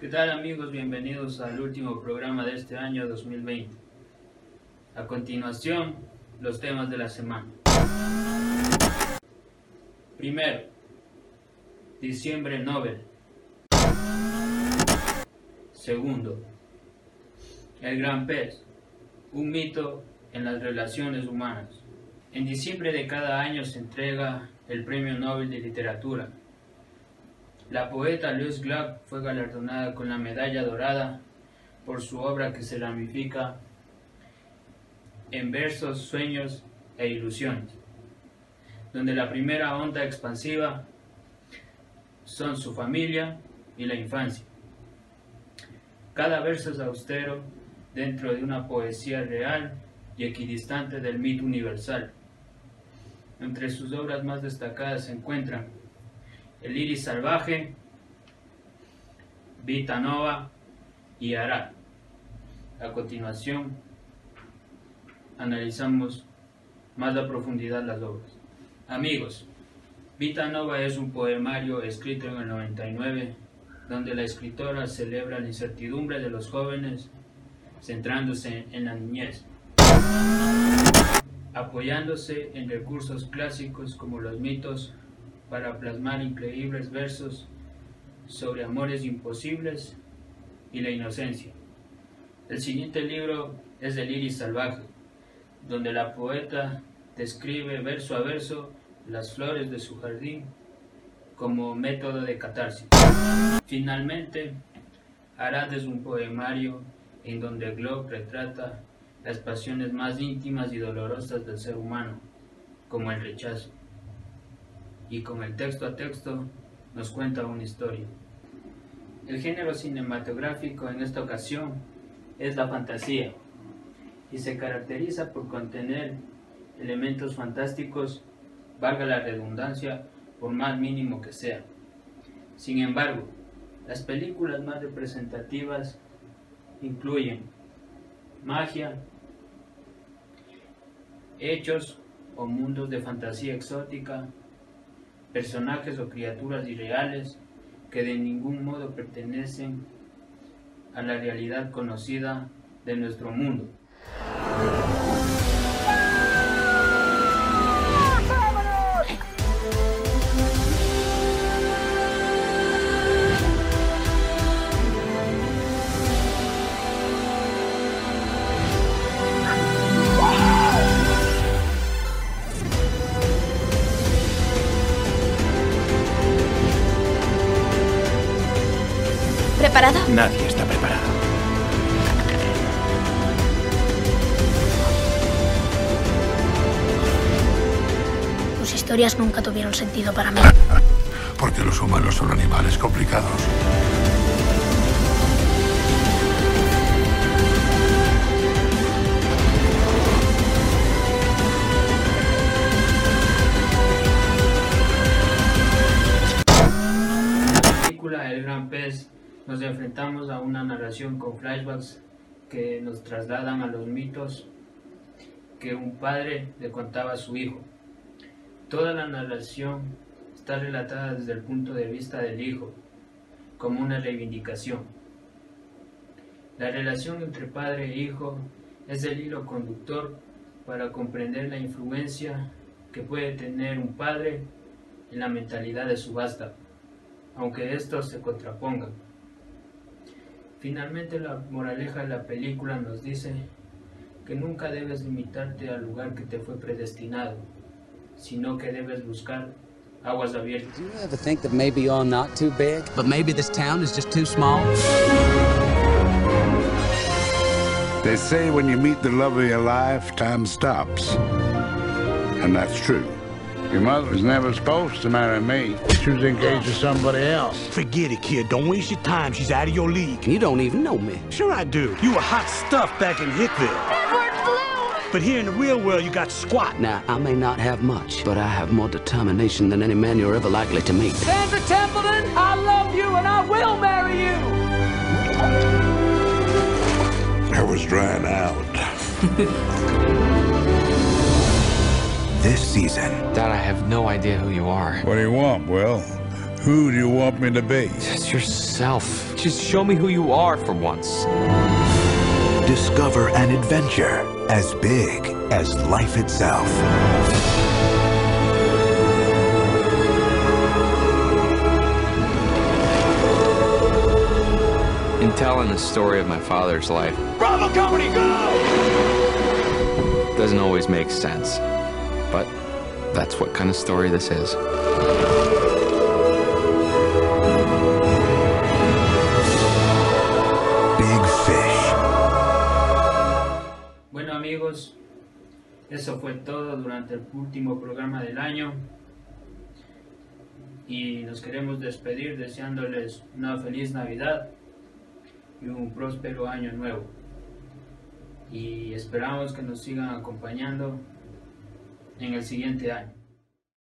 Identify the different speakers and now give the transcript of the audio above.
Speaker 1: ¿Qué tal amigos? Bienvenidos al último programa de este año 2020. A continuación, los temas de la semana. Primero, Diciembre Nobel. Segundo, El Gran Pez, un mito en las relaciones humanas. En diciembre de cada año se entrega el Premio Nobel de Literatura la poeta Louise Glück fue galardonada con la medalla dorada por su obra que se ramifica en versos, sueños e ilusiones, donde la primera onda expansiva son su familia y la infancia. Cada verso es austero dentro de una poesía real y equidistante del mito universal. Entre sus obras más destacadas se encuentran el iris salvaje, Vita Nova y Arad. A continuación, analizamos más a profundidad las obras. Amigos, Vita Nova es un poemario escrito en el 99, donde la escritora celebra la incertidumbre de los jóvenes, centrándose en la niñez, apoyándose en recursos clásicos como los mitos para plasmar increíbles versos sobre amores imposibles y la inocencia. El siguiente libro es El iris salvaje, donde la poeta describe verso a verso las flores de su jardín como método de catarsis. Finalmente, Arad es un poemario en donde Glock retrata las pasiones más íntimas y dolorosas del ser humano, como el rechazo y con el texto a texto nos cuenta una historia. El género cinematográfico en esta ocasión es la fantasía y se caracteriza por contener elementos fantásticos, valga la redundancia, por más mínimo que sea. Sin embargo, las películas más representativas incluyen magia, hechos o mundos de fantasía exótica, personajes o criaturas irreales que de ningún modo pertenecen a la realidad conocida de nuestro mundo.
Speaker 2: ¿Preparado?
Speaker 3: Nadie está preparado.
Speaker 2: Tus historias nunca tuvieron sentido para mí.
Speaker 4: Porque los humanos son animales complicados.
Speaker 1: En la película El Gran Pez nos enfrentamos a una narración con flashbacks que nos trasladan a los mitos que un padre le contaba a su hijo. Toda la narración está relatada desde el punto de vista del hijo, como una reivindicación. La relación entre padre e hijo es el hilo conductor para comprender la influencia que puede tener un padre en la mentalidad de su vástago, aunque estos se contrapongan. Finalmente la moraleja de la película nos dice que nunca debes limitarte al lugar que te fue predestinado, sino que debes buscar aguas abiertas.
Speaker 5: Do you ever think that maybe you're not too big? But maybe this town is just too small?
Speaker 4: They say when you meet the love of your life, time stops. And that's true. Your mother was never supposed to marry me. She was engaged to somebody else.
Speaker 6: Forget it, kid. Don't waste your time. She's out of your league.
Speaker 5: You don't even know me.
Speaker 6: Sure I do. You were hot stuff back in Hickville. But here in the real world, you got squat.
Speaker 5: Now, I may not have much, but I have more determination than any man you're ever likely to meet. Sandra Templeton, I love you and I will marry you!
Speaker 4: I was drying out.
Speaker 7: This season,
Speaker 8: Dad, I have no idea who you are.
Speaker 4: What do you want, Will? Who do you want me to be?
Speaker 3: Just yourself. Just show me who you are for once.
Speaker 7: Discover an adventure as big as life itself.
Speaker 3: In telling the story of my father's life,
Speaker 6: Bravo Company, go!
Speaker 3: doesn't always make sense. But that's what kind of story this is.
Speaker 7: Big Fish.
Speaker 1: Bueno amigos, eso fue todo durante el último programa del año. Y nos queremos despedir deseándoles una feliz Navidad y un próspero año nuevo. Y esperamos que nos sigan acompañando en el siguiente año.